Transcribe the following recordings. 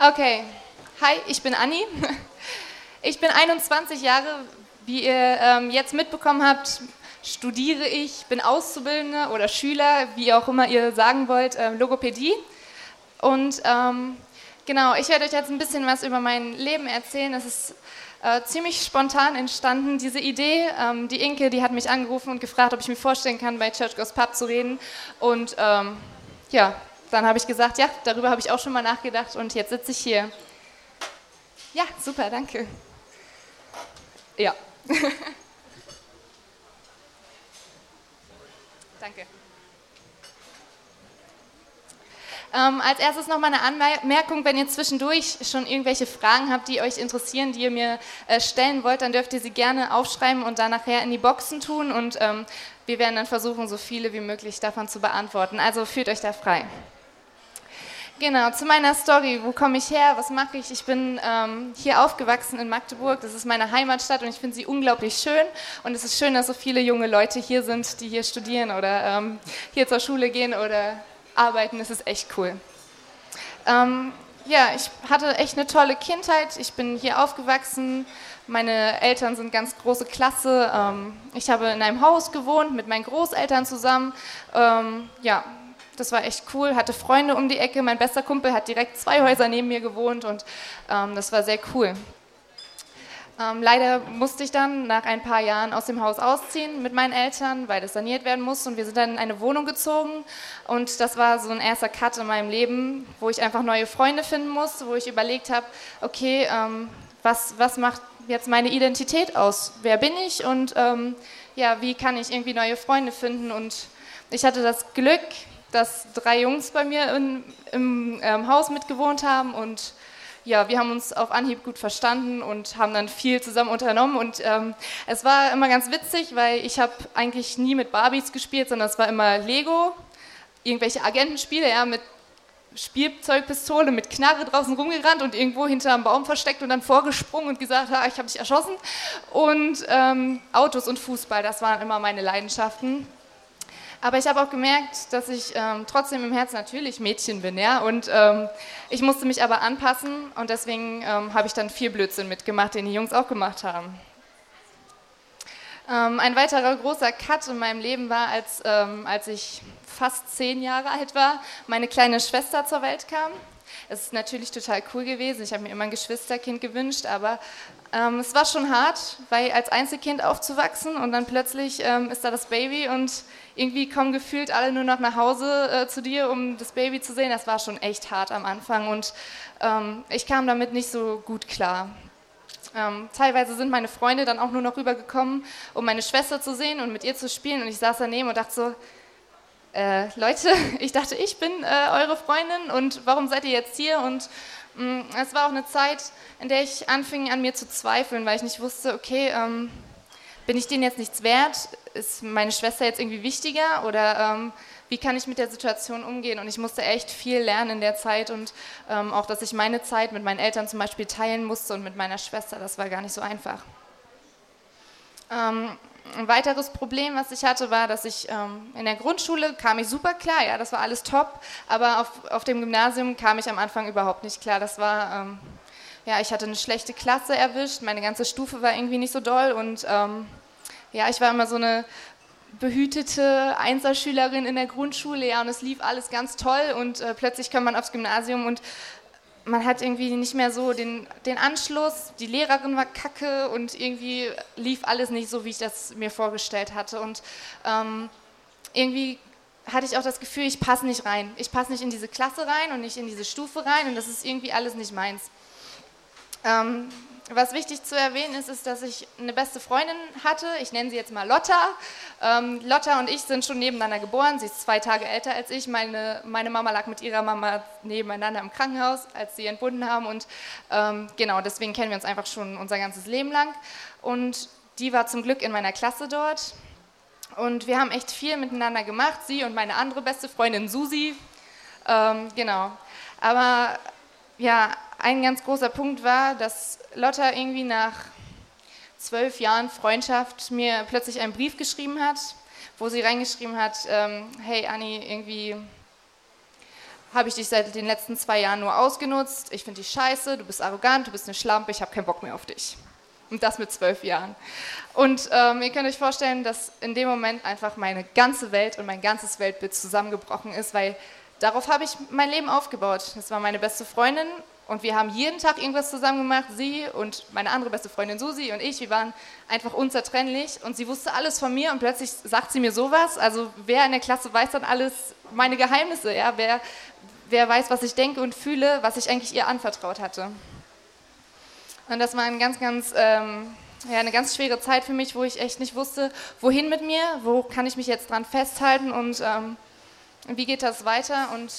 Okay, hi, ich bin Anni. Ich bin 21 Jahre. Wie ihr ähm, jetzt mitbekommen habt, studiere ich, bin Auszubildende oder Schüler, wie auch immer ihr sagen wollt, äh, Logopädie. Und ähm, genau, ich werde euch jetzt ein bisschen was über mein Leben erzählen. Es ist äh, ziemlich spontan entstanden, diese Idee. Ähm, die Inke, die hat mich angerufen und gefragt, ob ich mir vorstellen kann, bei Church Goes Pub zu reden. Und ähm, ja, dann habe ich gesagt, ja, darüber habe ich auch schon mal nachgedacht und jetzt sitze ich hier. Ja, super, danke. Ja. danke. Ähm, als erstes noch mal eine Anmerkung, wenn ihr zwischendurch schon irgendwelche Fragen habt, die euch interessieren, die ihr mir äh, stellen wollt, dann dürft ihr sie gerne aufschreiben und dann nachher in die Boxen tun und ähm, wir werden dann versuchen, so viele wie möglich davon zu beantworten. Also fühlt euch da frei. Genau, zu meiner Story. Wo komme ich her? Was mache ich? Ich bin ähm, hier aufgewachsen in Magdeburg. Das ist meine Heimatstadt und ich finde sie unglaublich schön. Und es ist schön, dass so viele junge Leute hier sind, die hier studieren oder ähm, hier zur Schule gehen oder arbeiten. Das ist echt cool. Ähm, ja, ich hatte echt eine tolle Kindheit. Ich bin hier aufgewachsen. Meine Eltern sind ganz große Klasse. Ähm, ich habe in einem Haus gewohnt mit meinen Großeltern zusammen. Ähm, ja, das war echt cool, hatte Freunde um die Ecke. Mein bester Kumpel hat direkt zwei Häuser neben mir gewohnt und ähm, das war sehr cool. Ähm, leider musste ich dann nach ein paar Jahren aus dem Haus ausziehen mit meinen Eltern, weil es saniert werden musste und wir sind dann in eine Wohnung gezogen und das war so ein erster Cut in meinem Leben, wo ich einfach neue Freunde finden musste, wo ich überlegt habe, okay, ähm, was, was macht jetzt meine Identität aus? Wer bin ich und ähm, ja, wie kann ich irgendwie neue Freunde finden und ich hatte das Glück, dass drei Jungs bei mir in, im ähm, Haus mitgewohnt haben und ja, wir haben uns auf Anhieb gut verstanden und haben dann viel zusammen unternommen und ähm, es war immer ganz witzig, weil ich habe eigentlich nie mit Barbies gespielt, sondern es war immer Lego, irgendwelche Agentenspiele, ja, mit Spielzeugpistole mit Knarre draußen rumgerannt und irgendwo hinter einem Baum versteckt und dann vorgesprungen und gesagt, ha, ich habe dich erschossen. Und ähm, Autos und Fußball, das waren immer meine Leidenschaften. Aber ich habe auch gemerkt, dass ich ähm, trotzdem im Herzen natürlich Mädchen bin, ja. Und ähm, ich musste mich aber anpassen und deswegen ähm, habe ich dann viel Blödsinn mitgemacht, den die Jungs auch gemacht haben. Ähm, ein weiterer großer Cut in meinem Leben war, als, ähm, als ich fast zehn Jahre alt war, meine kleine Schwester zur Welt kam. Es ist natürlich total cool gewesen. Ich habe mir immer ein Geschwisterkind gewünscht, aber ähm, es war schon hart, weil als Einzelkind aufzuwachsen und dann plötzlich ähm, ist da das Baby und irgendwie kommen gefühlt alle nur noch nach Hause äh, zu dir, um das Baby zu sehen. Das war schon echt hart am Anfang und ähm, ich kam damit nicht so gut klar. Ähm, teilweise sind meine Freunde dann auch nur noch rübergekommen, um meine Schwester zu sehen und mit ihr zu spielen und ich saß daneben und dachte so, äh, Leute, ich dachte, ich bin äh, eure Freundin und warum seid ihr jetzt hier? Und es war auch eine Zeit, in der ich anfing an mir zu zweifeln, weil ich nicht wusste, okay, ähm, bin ich denen jetzt nichts wert? Ist meine Schwester jetzt irgendwie wichtiger? Oder ähm, wie kann ich mit der Situation umgehen? Und ich musste echt viel lernen in der Zeit und ähm, auch, dass ich meine Zeit mit meinen Eltern zum Beispiel teilen musste und mit meiner Schwester, das war gar nicht so einfach. Ähm, ein weiteres Problem, was ich hatte, war, dass ich ähm, in der Grundschule kam ich super klar, ja, das war alles top, aber auf, auf dem Gymnasium kam ich am Anfang überhaupt nicht klar. Das war, ähm, ja, ich hatte eine schlechte Klasse erwischt, meine ganze Stufe war irgendwie nicht so doll und ähm, ja, ich war immer so eine behütete Einserschülerin in der Grundschule, ja, und es lief alles ganz toll und äh, plötzlich kam man aufs Gymnasium und man hat irgendwie nicht mehr so den, den Anschluss, die Lehrerin war kacke und irgendwie lief alles nicht so, wie ich das mir vorgestellt hatte. Und ähm, irgendwie hatte ich auch das Gefühl, ich passe nicht rein. Ich passe nicht in diese Klasse rein und nicht in diese Stufe rein und das ist irgendwie alles nicht meins. Ähm, was wichtig zu erwähnen ist, ist, dass ich eine beste Freundin hatte. Ich nenne sie jetzt mal Lotta. Ähm, Lotta und ich sind schon nebeneinander geboren. Sie ist zwei Tage älter als ich. Meine, meine Mama lag mit ihrer Mama nebeneinander im Krankenhaus, als sie entbunden haben. Und ähm, genau, deswegen kennen wir uns einfach schon unser ganzes Leben lang. Und die war zum Glück in meiner Klasse dort. Und wir haben echt viel miteinander gemacht. Sie und meine andere beste Freundin Susi. Ähm, genau. Aber ja, ein ganz großer Punkt war, dass Lotta irgendwie nach zwölf Jahren Freundschaft mir plötzlich einen Brief geschrieben hat, wo sie reingeschrieben hat, ähm, hey Anni, irgendwie, habe ich dich seit den letzten zwei Jahren nur ausgenutzt, ich finde dich scheiße, du bist arrogant, du bist eine Schlampe, ich habe keinen Bock mehr auf dich. Und das mit zwölf Jahren. Und ähm, ihr könnt euch vorstellen, dass in dem Moment einfach meine ganze Welt und mein ganzes Weltbild zusammengebrochen ist, weil darauf habe ich mein Leben aufgebaut. Das war meine beste Freundin und wir haben jeden Tag irgendwas zusammen gemacht. Sie und meine andere beste Freundin Susi und ich, wir waren einfach unzertrennlich und sie wusste alles von mir und plötzlich sagt sie mir sowas. Also wer in der Klasse weiß dann alles meine Geheimnisse, ja? Wer, wer weiß, was ich denke und fühle, was ich eigentlich ihr anvertraut hatte. Und das war ein ganz, ganz, ähm, ja, eine ganz schwere Zeit für mich, wo ich echt nicht wusste, wohin mit mir, wo kann ich mich jetzt dran festhalten und ähm, wie geht das weiter. Und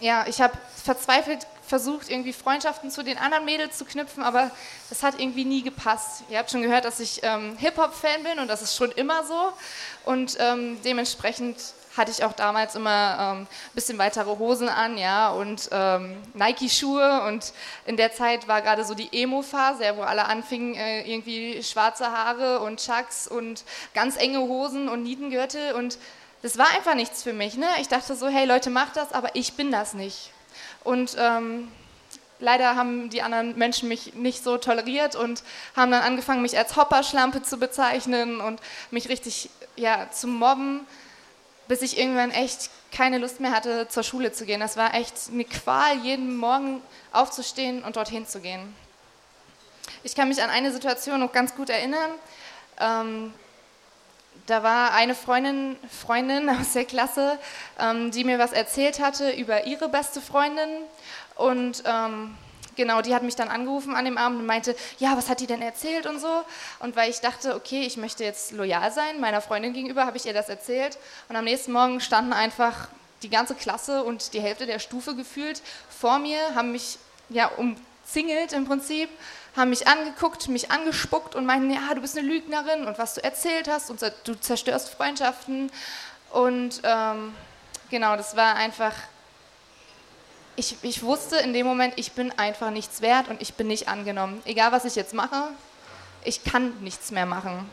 ja, ich habe verzweifelt versucht, irgendwie Freundschaften zu den anderen Mädels zu knüpfen, aber das hat irgendwie nie gepasst. Ihr habt schon gehört, dass ich ähm, Hip-Hop-Fan bin und das ist schon immer so. Und ähm, dementsprechend hatte ich auch damals immer ein ähm, bisschen weitere Hosen an, ja, und ähm, Nike-Schuhe. Und in der Zeit war gerade so die Emo-Phase, ja, wo alle anfingen, äh, irgendwie schwarze Haare und Chucks und ganz enge Hosen und Nietengürtel. Und das war einfach nichts für mich. Ne? Ich dachte so, hey Leute, macht das, aber ich bin das nicht. Und ähm, leider haben die anderen Menschen mich nicht so toleriert und haben dann angefangen, mich als Hopperschlampe zu bezeichnen und mich richtig ja, zu mobben bis ich irgendwann echt keine Lust mehr hatte, zur Schule zu gehen. Das war echt eine Qual, jeden Morgen aufzustehen und dorthin zu gehen. Ich kann mich an eine Situation noch ganz gut erinnern. Ähm, da war eine Freundin, Freundin aus der Klasse, ähm, die mir was erzählt hatte über ihre beste Freundin. Und ähm, genau, die hat mich dann angerufen an dem Abend und meinte, ja, was hat die denn erzählt und so. Und weil ich dachte, okay, ich möchte jetzt loyal sein, meiner Freundin gegenüber habe ich ihr das erzählt. Und am nächsten Morgen standen einfach die ganze Klasse und die Hälfte der Stufe gefühlt vor mir, haben mich ja umzingelt im Prinzip, haben mich angeguckt, mich angespuckt und meinten, ja, du bist eine Lügnerin und was du erzählt hast und du zerstörst Freundschaften. Und ähm, genau, das war einfach ich, ich wusste in dem Moment, ich bin einfach nichts wert und ich bin nicht angenommen. Egal, was ich jetzt mache, ich kann nichts mehr machen.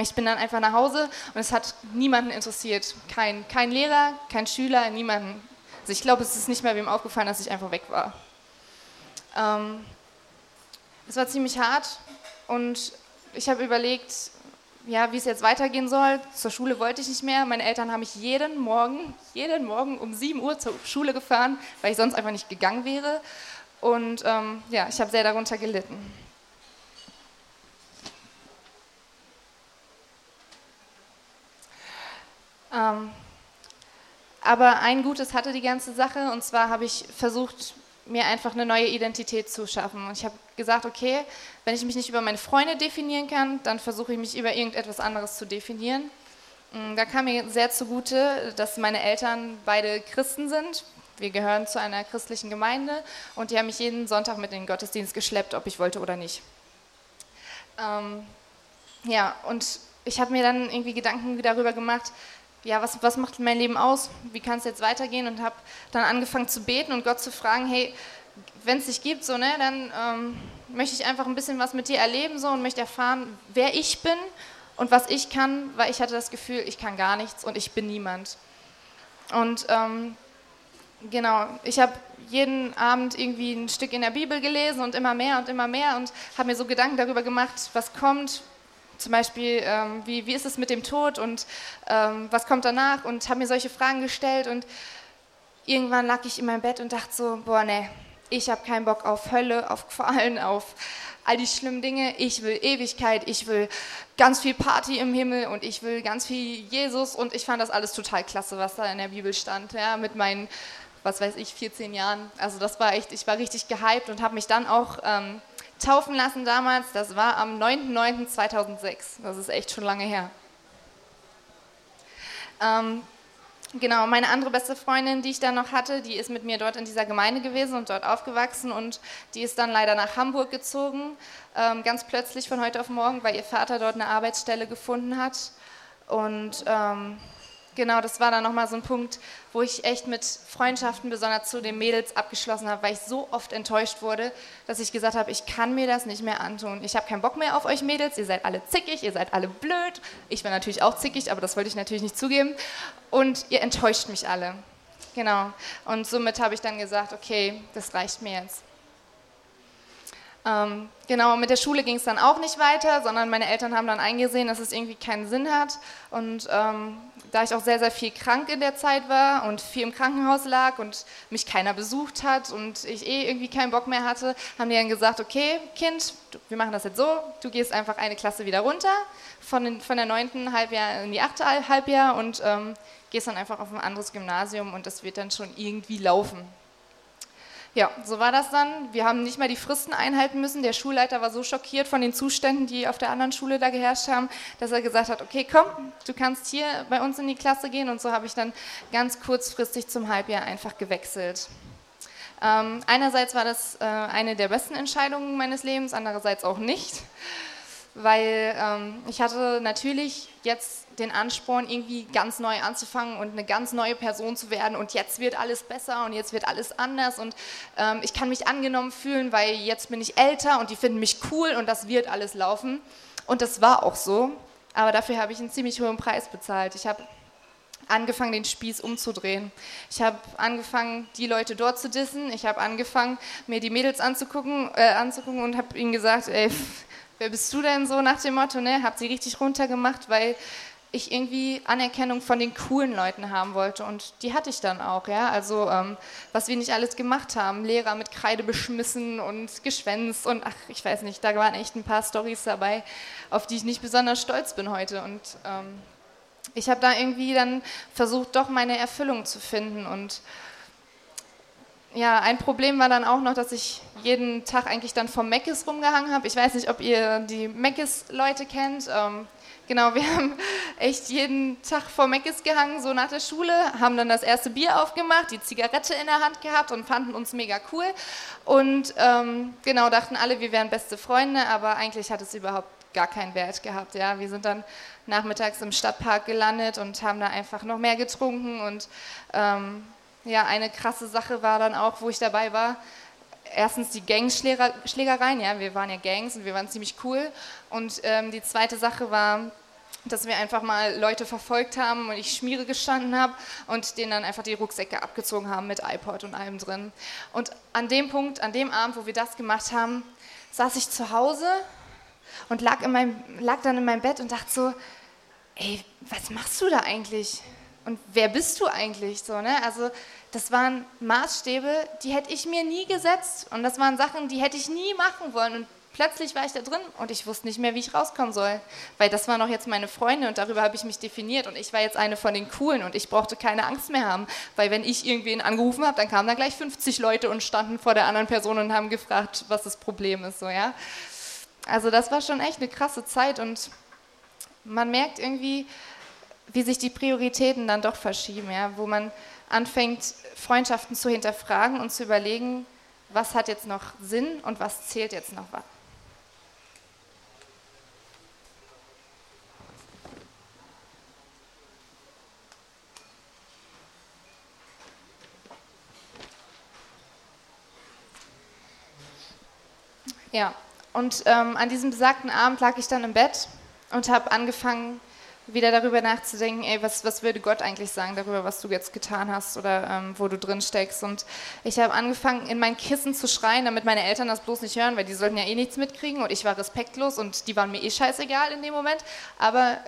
Ich bin dann einfach nach Hause und es hat niemanden interessiert. Kein, kein Lehrer, kein Schüler, niemanden. Also ich glaube, es ist nicht mehr wem aufgefallen, dass ich einfach weg war. Ähm, es war ziemlich hart und ich habe überlegt, ja, wie es jetzt weitergehen soll. Zur Schule wollte ich nicht mehr. Meine Eltern haben mich jeden Morgen, jeden Morgen um 7 Uhr zur Schule gefahren, weil ich sonst einfach nicht gegangen wäre. Und ähm, ja, ich habe sehr darunter gelitten. Ähm, aber ein Gutes hatte die ganze Sache und zwar habe ich versucht, mir einfach eine neue Identität zu schaffen. Und ich habe gesagt, okay, wenn ich mich nicht über meine Freunde definieren kann, dann versuche ich mich über irgendetwas anderes zu definieren. Mm, da kam mir sehr zugute, dass meine Eltern beide Christen sind. Wir gehören zu einer christlichen Gemeinde und die haben mich jeden Sonntag mit in den Gottesdienst geschleppt, ob ich wollte oder nicht. Ähm, ja, und ich habe mir dann irgendwie Gedanken darüber gemacht, ja, was, was macht mein Leben aus? Wie kann es jetzt weitergehen? Und habe dann angefangen zu beten und Gott zu fragen, hey, wenn es dich gibt, so, ne, dann ähm, möchte ich einfach ein bisschen was mit dir erleben so, und möchte erfahren, wer ich bin und was ich kann, weil ich hatte das Gefühl, ich kann gar nichts und ich bin niemand. Und ähm, genau, ich habe jeden Abend irgendwie ein Stück in der Bibel gelesen und immer mehr und immer mehr und habe mir so Gedanken darüber gemacht, was kommt, zum Beispiel, ähm, wie, wie ist es mit dem Tod und ähm, was kommt danach und habe mir solche Fragen gestellt und irgendwann lag ich in meinem Bett und dachte so, boah, nee, ich habe keinen Bock auf Hölle, auf Qualen, auf all die schlimmen Dinge. Ich will Ewigkeit, ich will ganz viel Party im Himmel und ich will ganz viel Jesus und ich fand das alles total klasse, was da in der Bibel stand, ja, mit meinen, was weiß ich, 14 Jahren. Also das war echt, ich war richtig gehypt und habe mich dann auch ähm, taufen lassen damals. Das war am 9.9.2006. Das ist echt schon lange her. Ähm, genau, meine andere beste Freundin, die ich dann noch hatte, die ist mit mir dort in dieser Gemeinde gewesen und dort aufgewachsen und die ist dann leider nach Hamburg gezogen, ähm, ganz plötzlich von heute auf morgen, weil ihr Vater dort eine Arbeitsstelle gefunden hat. Und ähm, Genau, das war dann nochmal so ein Punkt, wo ich echt mit Freundschaften, besonders zu den Mädels, abgeschlossen habe, weil ich so oft enttäuscht wurde, dass ich gesagt habe, ich kann mir das nicht mehr antun. Ich habe keinen Bock mehr auf euch Mädels, ihr seid alle zickig, ihr seid alle blöd. Ich war natürlich auch zickig, aber das wollte ich natürlich nicht zugeben. Und ihr enttäuscht mich alle. genau. Und somit habe ich dann gesagt, okay, das reicht mir jetzt. Ähm, genau, mit der Schule ging es dann auch nicht weiter, sondern meine Eltern haben dann eingesehen, dass es irgendwie keinen Sinn hat. Und ähm, da ich auch sehr, sehr viel krank in der Zeit war und viel im Krankenhaus lag und mich keiner besucht hat und ich eh irgendwie keinen Bock mehr hatte, haben die dann gesagt, okay, Kind, wir machen das jetzt so, du gehst einfach eine Klasse wieder runter, von, den, von der neunten Halbjahr in die achte Halbjahr und ähm, gehst dann einfach auf ein anderes Gymnasium und das wird dann schon irgendwie laufen. Ja, so war das dann. Wir haben nicht mal die Fristen einhalten müssen. Der Schulleiter war so schockiert von den Zuständen, die auf der anderen Schule da geherrscht haben, dass er gesagt hat, okay, komm, du kannst hier bei uns in die Klasse gehen. Und so habe ich dann ganz kurzfristig zum Halbjahr einfach gewechselt. Ähm, einerseits war das äh, eine der besten Entscheidungen meines Lebens, andererseits auch nicht, weil ähm, ich hatte natürlich jetzt den Ansporn, irgendwie ganz neu anzufangen und eine ganz neue Person zu werden und jetzt wird alles besser und jetzt wird alles anders und ähm, ich kann mich angenommen fühlen, weil jetzt bin ich älter und die finden mich cool und das wird alles laufen. Und das war auch so, aber dafür habe ich einen ziemlich hohen Preis bezahlt. Ich habe angefangen, den Spieß umzudrehen. Ich habe angefangen, die Leute dort zu dissen. Ich habe angefangen, mir die Mädels anzugucken, äh, anzugucken und habe ihnen gesagt, ey, wer bist du denn so nach dem Motto, ne? Hab sie richtig runtergemacht, weil ich irgendwie Anerkennung von den coolen Leuten haben wollte und die hatte ich dann auch, ja. Also ähm, was wir nicht alles gemacht haben, Lehrer mit Kreide beschmissen und geschwänzt und ach, ich weiß nicht, da waren echt ein paar Stories dabei, auf die ich nicht besonders stolz bin heute und ähm, ich habe da irgendwie dann versucht, doch meine Erfüllung zu finden und ja, ein Problem war dann auch noch, dass ich jeden Tag eigentlich dann vom Meckes rumgehangen habe. Ich weiß nicht, ob ihr die Meckes-Leute kennt. Ähm, Genau, wir haben echt jeden Tag vor Meckes gehangen, so nach der Schule, haben dann das erste Bier aufgemacht, die Zigarette in der Hand gehabt und fanden uns mega cool. Und ähm, genau, dachten alle, wir wären beste Freunde, aber eigentlich hat es überhaupt gar keinen Wert gehabt. Ja. Wir sind dann nachmittags im Stadtpark gelandet und haben da einfach noch mehr getrunken. Und ähm, ja, eine krasse Sache war dann auch, wo ich dabei war, erstens die Gangschlägereien, ja, wir waren ja Gangs und wir waren ziemlich cool. Und ähm, die zweite Sache war, dass wir einfach mal Leute verfolgt haben und ich Schmiere gestanden habe und denen dann einfach die Rucksäcke abgezogen haben mit iPod und allem drin. Und an dem Punkt, an dem Abend, wo wir das gemacht haben, saß ich zu Hause und lag, in meinem, lag dann in meinem Bett und dachte so, ey, was machst du da eigentlich? Und wer bist du eigentlich? So, ne? Also das waren Maßstäbe, die hätte ich mir nie gesetzt. Und das waren Sachen, die hätte ich nie machen wollen. Und plötzlich war ich da drin und ich wusste nicht mehr, wie ich rauskommen soll, weil das waren auch jetzt meine Freunde und darüber habe ich mich definiert. Und ich war jetzt eine von den Coolen und ich brauchte keine Angst mehr haben, weil wenn ich irgendwen angerufen habe, dann kamen da gleich 50 Leute und standen vor der anderen Person und haben gefragt, was das Problem ist, so ja. Also das war schon echt eine krasse Zeit. Und man merkt irgendwie, wie sich die Prioritäten dann doch verschieben, ja, wo man anfängt, Freundschaften zu hinterfragen und zu überlegen, was hat jetzt noch Sinn und was zählt jetzt noch was. Ja, und ähm, an diesem besagten Abend lag ich dann im Bett und habe angefangen, wieder darüber nachzudenken, ey, was, was würde Gott eigentlich sagen darüber, was du jetzt getan hast oder ähm, wo du drin steckst. Und ich habe angefangen, in mein Kissen zu schreien, damit meine Eltern das bloß nicht hören, weil die sollten ja eh nichts mitkriegen und ich war respektlos und die waren mir eh scheißegal in dem Moment. Aber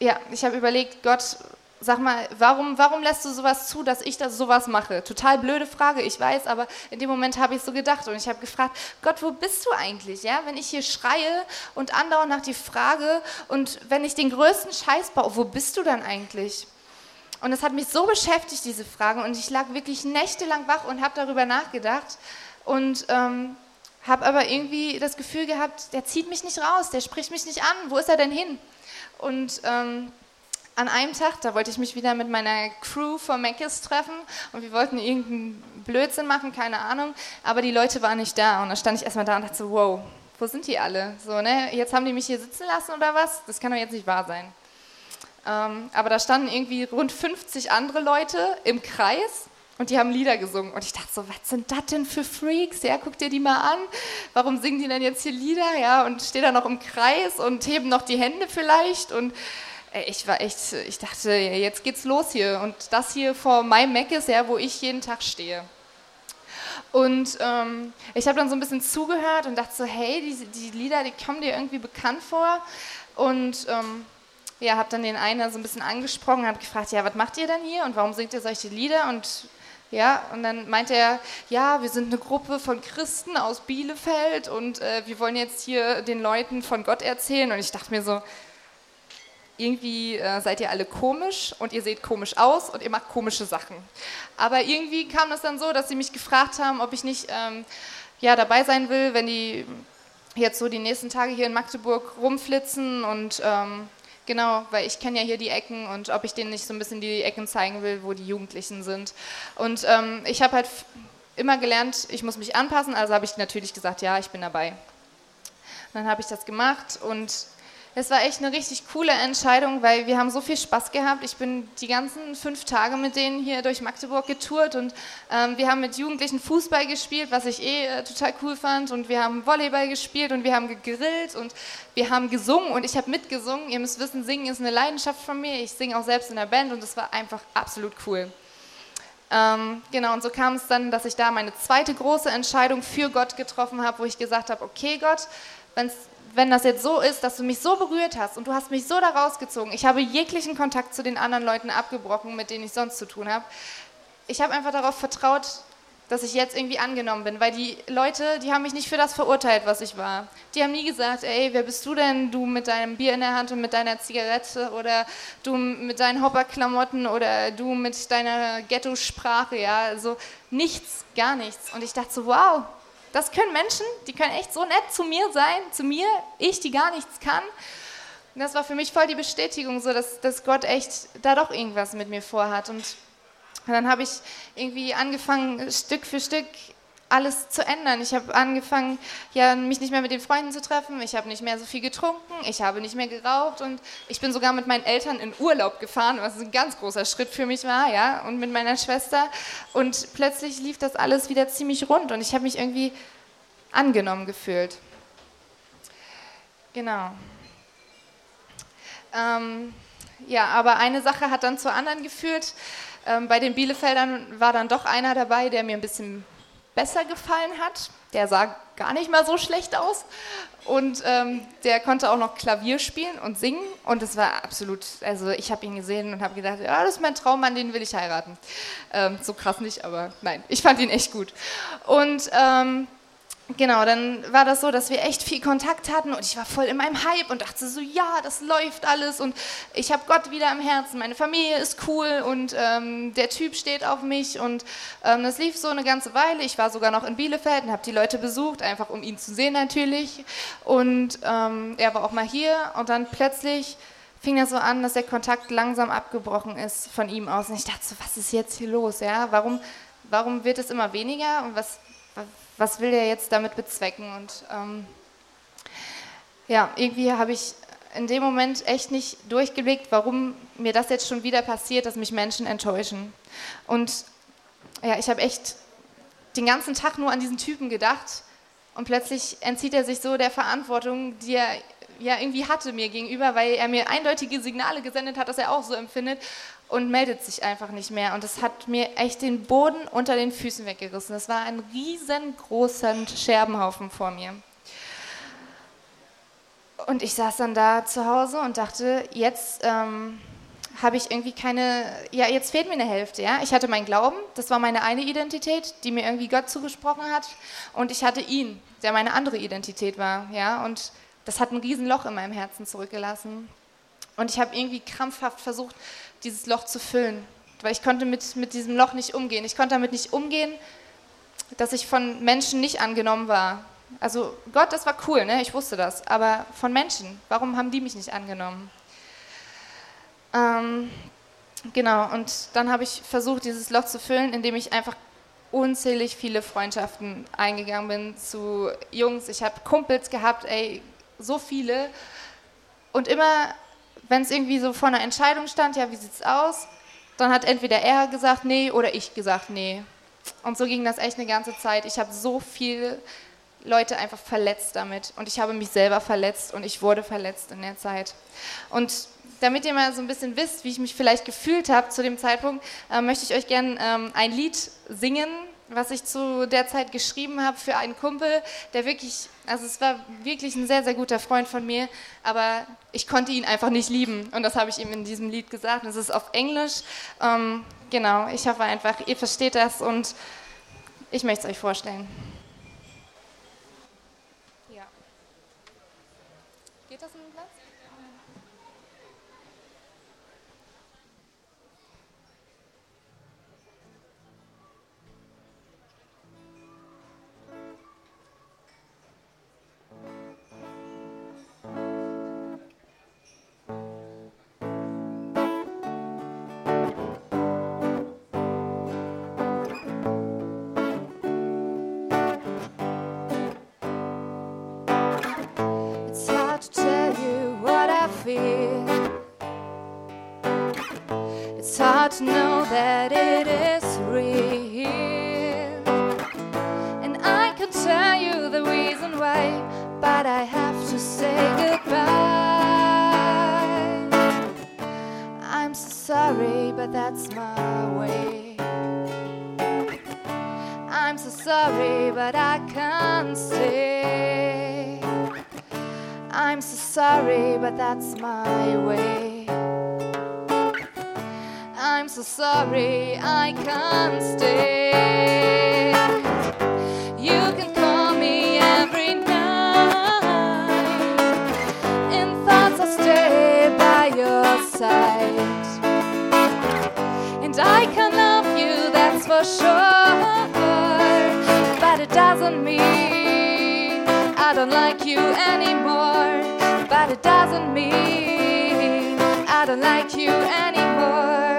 ja, ich habe überlegt, Gott, sag mal, warum, warum lässt du sowas zu, dass ich das sowas mache? Total blöde Frage, ich weiß, aber in dem Moment habe ich so gedacht und ich habe gefragt, Gott, wo bist du eigentlich? Ja, wenn ich hier schreie und andauernd nach die Frage und wenn ich den größten Scheiß baue, wo bist du dann eigentlich? Und es hat mich so beschäftigt, diese Frage, und ich lag wirklich nächtelang wach und habe darüber nachgedacht und ähm, habe aber irgendwie das Gefühl gehabt, der zieht mich nicht raus, der spricht mich nicht an, wo ist er denn hin? Und ähm, an einem Tag, da wollte ich mich wieder mit meiner Crew von Meckes treffen und wir wollten irgendeinen Blödsinn machen, keine Ahnung, aber die Leute waren nicht da und dann stand ich erstmal da und dachte so, wow, wo sind die alle? So, ne? Jetzt haben die mich hier sitzen lassen oder was? Das kann doch jetzt nicht wahr sein. Ähm, aber da standen irgendwie rund 50 andere Leute im Kreis und die haben Lieder gesungen. Und ich dachte so, was sind das denn für Freaks? Ja, guck dir die mal an. Warum singen die denn jetzt hier Lieder? Ja, und stehen da noch im Kreis und heben noch die Hände vielleicht und ich war echt, ich dachte, jetzt geht's los hier. Und das hier vor meinem Mac ist ja, wo ich jeden Tag stehe. Und ähm, ich habe dann so ein bisschen zugehört und dachte so, hey, die, die Lieder, die kommen dir irgendwie bekannt vor. Und ähm, ja, habe dann den einen so ein bisschen angesprochen, habe gefragt, ja, was macht ihr denn hier und warum singt ihr solche Lieder? Und ja, und dann meinte er, ja, wir sind eine Gruppe von Christen aus Bielefeld und äh, wir wollen jetzt hier den Leuten von Gott erzählen. Und ich dachte mir so, irgendwie äh, seid ihr alle komisch und ihr seht komisch aus und ihr macht komische Sachen. Aber irgendwie kam das dann so, dass sie mich gefragt haben, ob ich nicht ähm, ja, dabei sein will, wenn die jetzt so die nächsten Tage hier in Magdeburg rumflitzen und ähm, genau, weil ich kenne ja hier die Ecken und ob ich denen nicht so ein bisschen die Ecken zeigen will, wo die Jugendlichen sind. Und ähm, ich habe halt immer gelernt, ich muss mich anpassen, also habe ich natürlich gesagt, ja, ich bin dabei. dann habe ich das gemacht und es war echt eine richtig coole Entscheidung, weil wir haben so viel Spaß gehabt. Ich bin die ganzen fünf Tage mit denen hier durch Magdeburg getourt und ähm, wir haben mit Jugendlichen Fußball gespielt, was ich eh äh, total cool fand und wir haben Volleyball gespielt und wir haben gegrillt und wir haben gesungen und ich habe mitgesungen. Ihr müsst wissen, Singen ist eine Leidenschaft von mir. Ich singe auch selbst in der Band und es war einfach absolut cool. Ähm, genau, und so kam es dann, dass ich da meine zweite große Entscheidung für Gott getroffen habe, wo ich gesagt habe, okay Gott, wenn es wenn das jetzt so ist, dass du mich so berührt hast und du hast mich so da rausgezogen, ich habe jeglichen Kontakt zu den anderen Leuten abgebrochen, mit denen ich sonst zu tun habe. Ich habe einfach darauf vertraut, dass ich jetzt irgendwie angenommen bin, weil die Leute, die haben mich nicht für das verurteilt, was ich war. Die haben nie gesagt, ey, wer bist du denn, du mit deinem Bier in der Hand und mit deiner Zigarette oder du mit deinen Hopperklamotten oder du mit deiner Ghetto-Sprache, ja, also nichts, gar nichts. Und ich dachte so, wow, das können Menschen, die können echt so nett zu mir sein, zu mir, ich, die gar nichts kann. Und das war für mich voll die Bestätigung, so dass, dass Gott echt da doch irgendwas mit mir vorhat. Und dann habe ich irgendwie angefangen, Stück für Stück alles zu ändern. Ich habe angefangen, ja, mich nicht mehr mit den Freunden zu treffen. Ich habe nicht mehr so viel getrunken. Ich habe nicht mehr geraucht und ich bin sogar mit meinen Eltern in Urlaub gefahren, was ein ganz großer Schritt für mich war, ja, und mit meiner Schwester. Und plötzlich lief das alles wieder ziemlich rund und ich habe mich irgendwie angenommen gefühlt. Genau. Ähm, ja, aber eine Sache hat dann zur anderen geführt. Ähm, bei den Bielefeldern war dann doch einer dabei, der mir ein bisschen besser gefallen hat. Der sah gar nicht mal so schlecht aus. Und ähm, der konnte auch noch Klavier spielen und singen. Und es war absolut, also ich habe ihn gesehen und habe gedacht, ja, das ist mein Traummann, den will ich heiraten. Ähm, so krass nicht, aber nein, ich fand ihn echt gut. Und ähm, Genau, dann war das so, dass wir echt viel Kontakt hatten und ich war voll in meinem Hype und dachte so, ja, das läuft alles und ich habe Gott wieder im Herzen, meine Familie ist cool und ähm, der Typ steht auf mich und ähm, das lief so eine ganze Weile. Ich war sogar noch in Bielefeld und habe die Leute besucht, einfach um ihn zu sehen natürlich und ähm, er war auch mal hier und dann plötzlich fing das so an, dass der Kontakt langsam abgebrochen ist von ihm aus und ich dachte so, was ist jetzt hier los, ja, warum, warum wird es immer weniger und was was will der jetzt damit bezwecken? Und ähm, ja, irgendwie habe ich in dem Moment echt nicht durchgeblickt, warum mir das jetzt schon wieder passiert, dass mich Menschen enttäuschen. Und ja, ich habe echt den ganzen Tag nur an diesen Typen gedacht und plötzlich entzieht er sich so der Verantwortung, die er ja irgendwie hatte mir gegenüber, weil er mir eindeutige Signale gesendet hat, dass er auch so empfindet und meldet sich einfach nicht mehr. Und das hat mir echt den Boden unter den Füßen weggerissen. Das war ein riesengroßer Scherbenhaufen vor mir. Und ich saß dann da zu Hause und dachte, jetzt ähm, habe ich irgendwie keine, ja, jetzt fehlt mir eine Hälfte, ja. Ich hatte meinen Glauben, das war meine eine Identität, die mir irgendwie Gott zugesprochen hat. Und ich hatte ihn, der meine andere Identität war, ja. Und das hat ein Riesenloch in meinem Herzen zurückgelassen. Und ich habe irgendwie krampfhaft versucht, dieses Loch zu füllen, weil ich konnte mit, mit diesem Loch nicht umgehen. Ich konnte damit nicht umgehen, dass ich von Menschen nicht angenommen war. Also Gott, das war cool, ne? ich wusste das, aber von Menschen, warum haben die mich nicht angenommen? Ähm, genau, und dann habe ich versucht, dieses Loch zu füllen, indem ich einfach unzählig viele Freundschaften eingegangen bin zu Jungs. Ich habe Kumpels gehabt, ey, so viele. Und immer wenn es irgendwie so vor einer Entscheidung stand, ja, wie sieht's aus, dann hat entweder er gesagt, nee, oder ich gesagt, nee. Und so ging das echt eine ganze Zeit. Ich habe so viel Leute einfach verletzt damit. Und ich habe mich selber verletzt und ich wurde verletzt in der Zeit. Und damit ihr mal so ein bisschen wisst, wie ich mich vielleicht gefühlt habe zu dem Zeitpunkt, äh, möchte ich euch gerne ähm, ein Lied singen, was ich zu der Zeit geschrieben habe für einen Kumpel, der wirklich, also es war wirklich ein sehr, sehr guter Freund von mir, aber ich konnte ihn einfach nicht lieben und das habe ich ihm in diesem Lied gesagt. Es ist auf Englisch. Ähm, genau, ich hoffe einfach, ihr versteht das und ich möchte es euch vorstellen. to my way. I'm so sorry, but I can't stay. I'm so sorry, but that's my way. I'm so sorry I can't stay. Don't like you anymore. But it doesn't mean I don't like you anymore.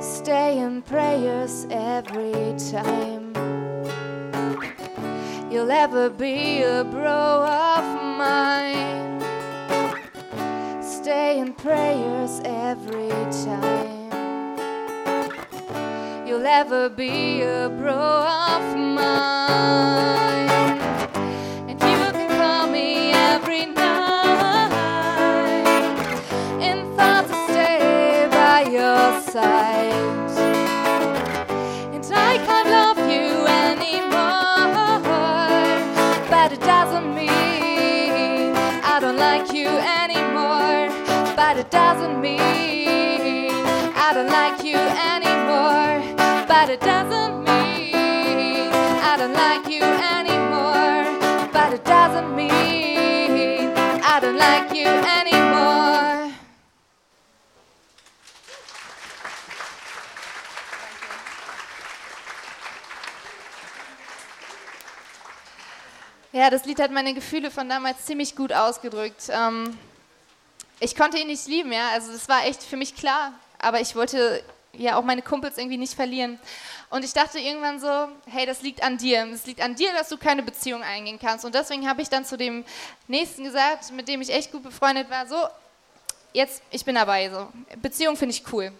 Stay in prayers every time. You'll ever be a bro of mine. Stay in prayers every time you'll ever be a bro of mine. Doesn't mean I don't like you anymore but it doesn't mean I don't like you anymore. But it doesn't mean I don't like you anymore. Ja, das Lied hat meine Gefühle von damals ziemlich gut ausgedrückt. Ähm, ich konnte ihn nicht lieben, ja, also das war echt für mich klar, aber ich wollte ja auch meine Kumpels irgendwie nicht verlieren. Und ich dachte irgendwann so, hey, das liegt an dir. Es liegt an dir, dass du keine Beziehung eingehen kannst. Und deswegen habe ich dann zu dem Nächsten gesagt, mit dem ich echt gut befreundet war, so, jetzt, ich bin dabei, so. Beziehung finde ich cool.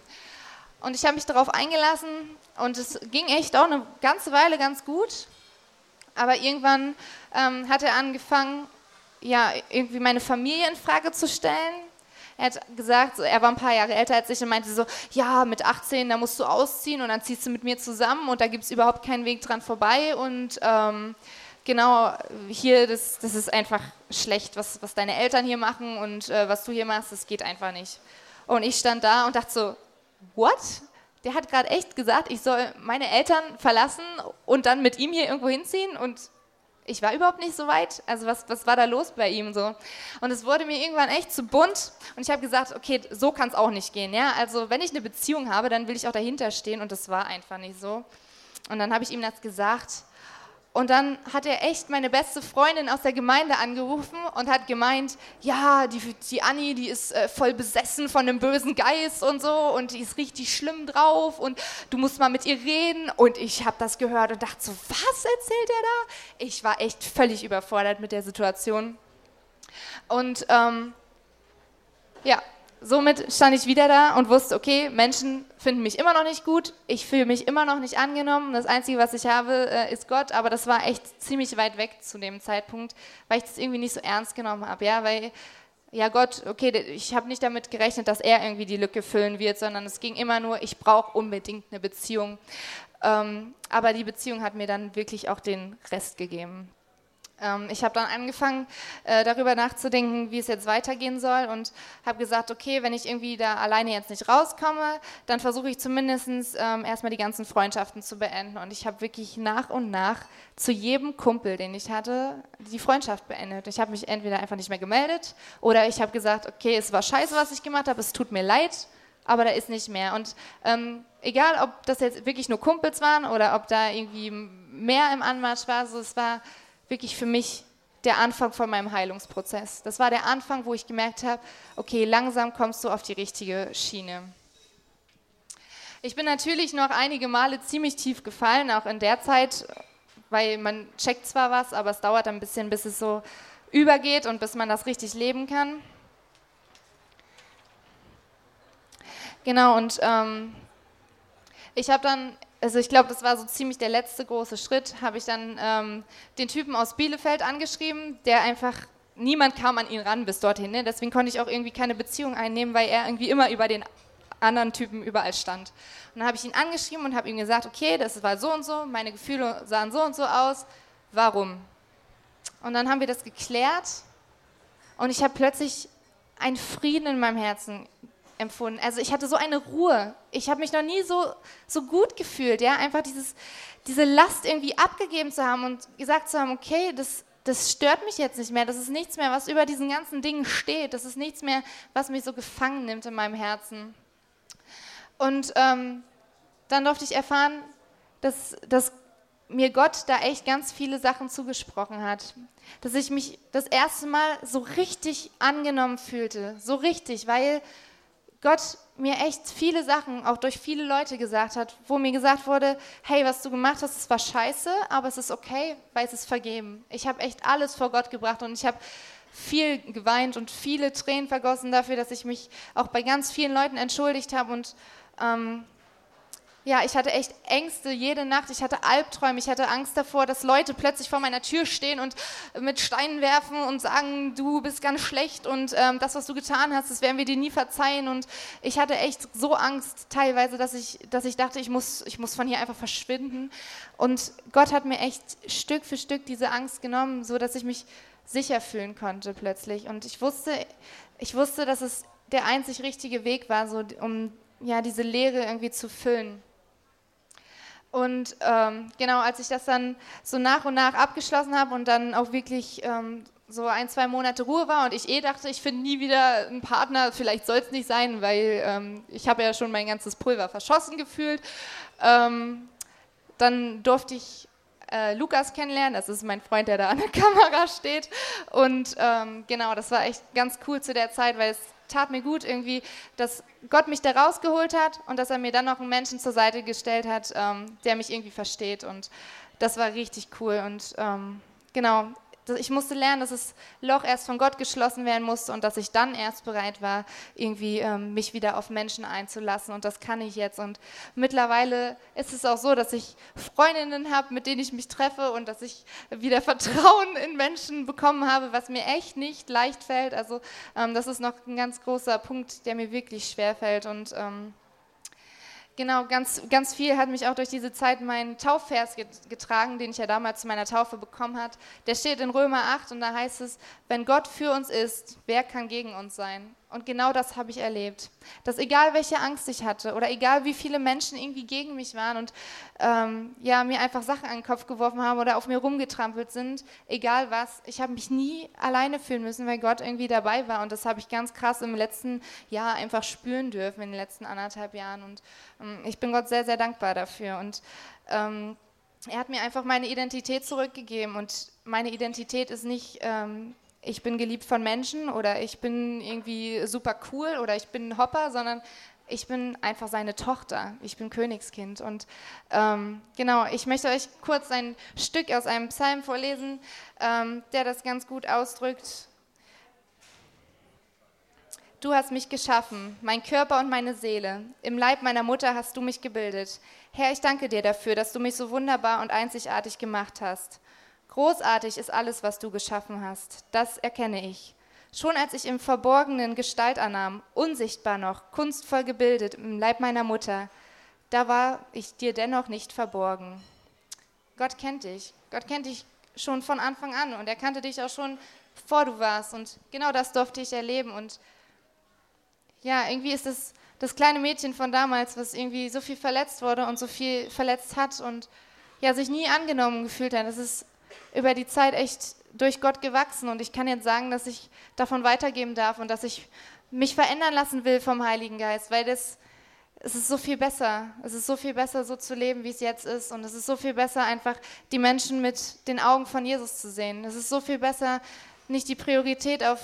Und ich habe mich darauf eingelassen und es ging echt auch eine ganze Weile ganz gut. Aber irgendwann ähm, hat er angefangen, ja, irgendwie meine Familie in Frage zu stellen er hat gesagt, er war ein paar Jahre älter als ich und meinte so, ja, mit 18, da musst du ausziehen und dann ziehst du mit mir zusammen und da gibt es überhaupt keinen Weg dran vorbei und ähm, genau hier, das, das ist einfach schlecht, was, was deine Eltern hier machen und äh, was du hier machst, das geht einfach nicht. Und ich stand da und dachte so, what? Der hat gerade echt gesagt, ich soll meine Eltern verlassen und dann mit ihm hier irgendwo hinziehen und ich war überhaupt nicht so weit. Also was, was war da los bei ihm so? Und es wurde mir irgendwann echt zu bunt und ich habe gesagt, okay, so kann es auch nicht gehen. Ja? Also wenn ich eine Beziehung habe, dann will ich auch dahinter stehen und das war einfach nicht so. Und dann habe ich ihm das gesagt Und dann hat er echt meine beste Freundin aus der Gemeinde angerufen und hat gemeint, ja, die, die Anni, die ist äh, voll besessen von einem bösen Geist und so und die ist richtig schlimm drauf und du musst mal mit ihr reden. Und ich habe das gehört und dachte so, was erzählt er da? Ich war echt völlig überfordert mit der Situation. Und ähm, ja, somit stand ich wieder da und wusste, okay, Menschen finden mich immer noch nicht gut, ich fühle mich immer noch nicht angenommen, das Einzige, was ich habe, äh, ist Gott, aber das war echt ziemlich weit weg zu dem Zeitpunkt, weil ich das irgendwie nicht so ernst genommen habe, ja, weil, ja Gott, okay, ich habe nicht damit gerechnet, dass er irgendwie die Lücke füllen wird, sondern es ging immer nur, ich brauche unbedingt eine Beziehung, ähm, aber die Beziehung hat mir dann wirklich auch den Rest gegeben. Ähm, ich habe dann angefangen, äh, darüber nachzudenken, wie es jetzt weitergehen soll und habe gesagt, okay, wenn ich irgendwie da alleine jetzt nicht rauskomme, dann versuche ich zumindest ähm, erstmal die ganzen Freundschaften zu beenden. Und ich habe wirklich nach und nach zu jedem Kumpel, den ich hatte, die Freundschaft beendet. Ich habe mich entweder einfach nicht mehr gemeldet oder ich habe gesagt, okay, es war scheiße, was ich gemacht habe, es tut mir leid, aber da ist nicht mehr. Und ähm, egal, ob das jetzt wirklich nur Kumpels waren oder ob da irgendwie mehr im Anmarsch war, so es war wirklich für mich der Anfang von meinem Heilungsprozess. Das war der Anfang, wo ich gemerkt habe, okay, langsam kommst du auf die richtige Schiene. Ich bin natürlich noch einige Male ziemlich tief gefallen, auch in der Zeit, weil man checkt zwar was, aber es dauert ein bisschen, bis es so übergeht und bis man das richtig leben kann. Genau, und ähm, ich habe dann also ich glaube, das war so ziemlich der letzte große Schritt, habe ich dann ähm, den Typen aus Bielefeld angeschrieben, der einfach, niemand kam an ihn ran bis dorthin. Ne? Deswegen konnte ich auch irgendwie keine Beziehung einnehmen, weil er irgendwie immer über den anderen Typen überall stand. Und dann habe ich ihn angeschrieben und habe ihm gesagt, okay, das war so und so, meine Gefühle sahen so und so aus, warum? Und dann haben wir das geklärt und ich habe plötzlich einen Frieden in meinem Herzen empfunden. Also ich hatte so eine Ruhe. Ich habe mich noch nie so, so gut gefühlt, ja, einfach dieses, diese Last irgendwie abgegeben zu haben und gesagt zu haben, okay, das, das stört mich jetzt nicht mehr, das ist nichts mehr, was über diesen ganzen Dingen steht, das ist nichts mehr, was mich so gefangen nimmt in meinem Herzen. Und ähm, dann durfte ich erfahren, dass, dass mir Gott da echt ganz viele Sachen zugesprochen hat. Dass ich mich das erste Mal so richtig angenommen fühlte, so richtig, weil Gott mir echt viele Sachen, auch durch viele Leute gesagt hat, wo mir gesagt wurde, hey, was du gemacht hast, das war scheiße, aber es ist okay, weil es ist vergeben. Ich habe echt alles vor Gott gebracht und ich habe viel geweint und viele Tränen vergossen dafür, dass ich mich auch bei ganz vielen Leuten entschuldigt habe und ähm, ja, ich hatte echt Ängste jede Nacht. Ich hatte Albträume. Ich hatte Angst davor, dass Leute plötzlich vor meiner Tür stehen und mit Steinen werfen und sagen, du bist ganz schlecht und ähm, das, was du getan hast, das werden wir dir nie verzeihen. Und ich hatte echt so Angst teilweise, dass ich, dass ich dachte, ich muss, ich muss von hier einfach verschwinden. Und Gott hat mir echt Stück für Stück diese Angst genommen, so dass ich mich sicher fühlen konnte plötzlich. Und ich wusste, ich wusste, dass es der einzig richtige Weg war, so, um ja, diese Leere irgendwie zu füllen. Und ähm, genau, als ich das dann so nach und nach abgeschlossen habe und dann auch wirklich ähm, so ein, zwei Monate Ruhe war und ich eh dachte, ich finde nie wieder einen Partner, vielleicht soll es nicht sein, weil ähm, ich habe ja schon mein ganzes Pulver verschossen gefühlt. Ähm, dann durfte ich äh, Lukas kennenlernen, das ist mein Freund, der da an der Kamera steht. Und ähm, genau, das war echt ganz cool zu der Zeit, weil es tat mir gut irgendwie, dass Gott mich da rausgeholt hat und dass er mir dann noch einen Menschen zur Seite gestellt hat, ähm, der mich irgendwie versteht. Und das war richtig cool. Und ähm, genau, ich musste lernen, dass das Loch erst von Gott geschlossen werden musste und dass ich dann erst bereit war, irgendwie ähm, mich wieder auf Menschen einzulassen. Und das kann ich jetzt. Und mittlerweile ist es auch so, dass ich Freundinnen habe, mit denen ich mich treffe und dass ich wieder Vertrauen in Menschen bekommen habe, was mir echt nicht leicht fällt. Also ähm, das ist noch ein ganz großer Punkt, der mir wirklich schwer fällt. Und ähm, Genau, ganz, ganz viel hat mich auch durch diese Zeit mein Taufvers getragen, den ich ja damals zu meiner Taufe bekommen hat. Der steht in Römer 8 und da heißt es, wenn Gott für uns ist, wer kann gegen uns sein? Und genau das habe ich erlebt. Dass egal welche Angst ich hatte oder egal wie viele Menschen irgendwie gegen mich waren und ähm, ja, mir einfach Sachen an den Kopf geworfen haben oder auf mir rumgetrampelt sind, egal was, ich habe mich nie alleine fühlen müssen, weil Gott irgendwie dabei war. Und das habe ich ganz krass im letzten Jahr einfach spüren dürfen, in den letzten anderthalb Jahren. Und ähm, ich bin Gott sehr, sehr dankbar dafür. Und ähm, er hat mir einfach meine Identität zurückgegeben und meine Identität ist nicht, ähm, ich bin geliebt von Menschen oder ich bin irgendwie super cool oder ich bin ein Hopper, sondern ich bin einfach seine Tochter. Ich bin Königskind. Und ähm, genau, ich möchte euch kurz ein Stück aus einem Psalm vorlesen, ähm, der das ganz gut ausdrückt. Du hast mich geschaffen, mein Körper und meine Seele. Im Leib meiner Mutter hast du mich gebildet. Herr, ich danke dir dafür, dass du mich so wunderbar und einzigartig gemacht hast. Großartig ist alles, was du geschaffen hast. Das erkenne ich. Schon als ich im Verborgenen Gestalt annahm, unsichtbar noch, kunstvoll gebildet im Leib meiner Mutter, da war ich dir dennoch nicht verborgen. Gott kennt dich. Gott kennt dich schon von Anfang an und er kannte dich auch schon, bevor du warst. Und genau das durfte ich erleben. Und ja, irgendwie ist es das kleine Mädchen von damals, was irgendwie so viel verletzt wurde und so viel verletzt hat und ja, sich nie angenommen gefühlt hat. Das ist über die Zeit echt durch Gott gewachsen und ich kann jetzt sagen, dass ich davon weitergeben darf und dass ich mich verändern lassen will vom Heiligen Geist, weil das es ist so viel besser. Es ist so viel besser, so zu leben, wie es jetzt ist. Und es ist so viel besser, einfach die Menschen mit den Augen von Jesus zu sehen. Es ist so viel besser, nicht die Priorität auf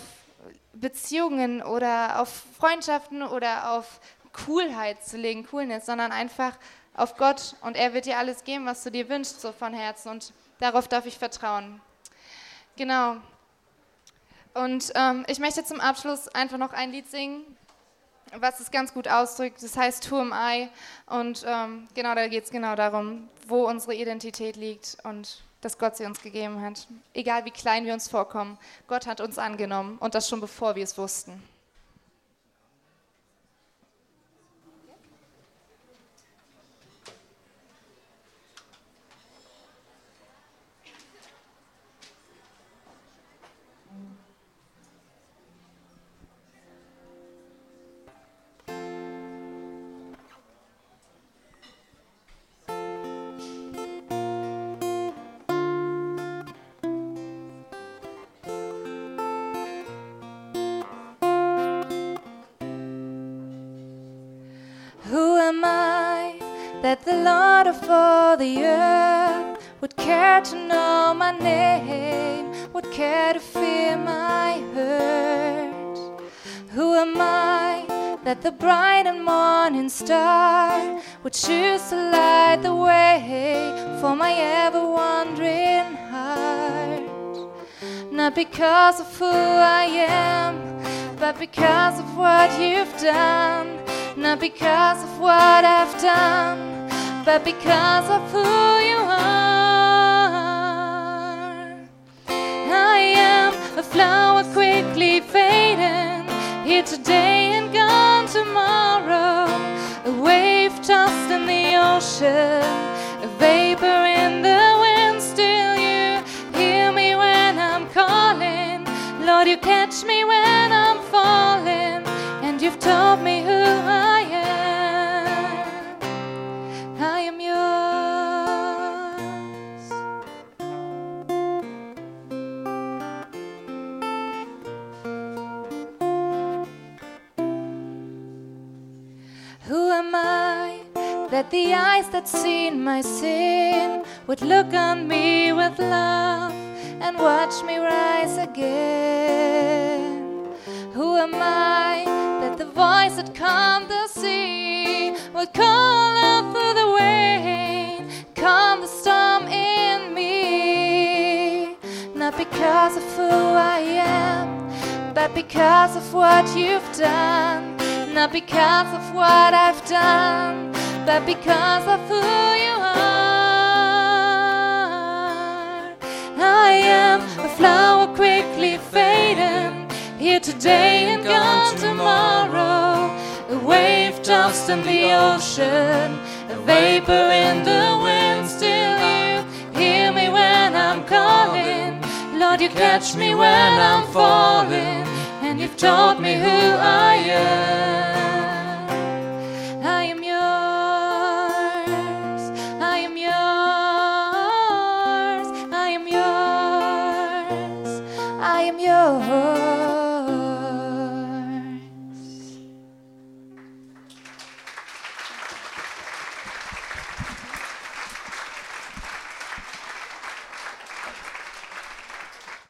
Beziehungen oder auf Freundschaften oder auf Coolheit zu legen, Coolness, sondern einfach auf Gott und er wird dir alles geben, was du dir wünschst, so von Herzen und darauf darf ich vertrauen. Genau. Und ähm, ich möchte zum Abschluss einfach noch ein Lied singen, was es ganz gut ausdrückt. Das heißt Who Am I? Und ähm, genau da geht es genau darum, wo unsere Identität liegt und dass Gott sie uns gegeben hat. Egal wie klein wir uns vorkommen, Gott hat uns angenommen und das schon bevor wir es wussten. The bright and morning star would choose to light the way for my ever wandering heart? Not because of who I am, but because of what you've done. Not because of what I've done but because of who you are. I am a flower quickly fading, here today and gone tomorrow. A wave tossed in the ocean, a vapor in the wind. Still, you hear me when I'm calling. Lord, you catch me when I'm falling, and you've told me who I am. The eyes that seen my sin would look on me with love and watch me rise again. Who am I that the voice that calmed the sea would call out through the rain, calm the storm in me? Not because of who I am, but because of what you've done. Not because of what I've done but because of who you are. I am a flower quickly fading, here today and gone tomorrow. A wave tossed in the ocean, a vapor in the wind. Still, you hear me when I'm calling. Lord, you catch me when I'm falling, and you've taught me who I am.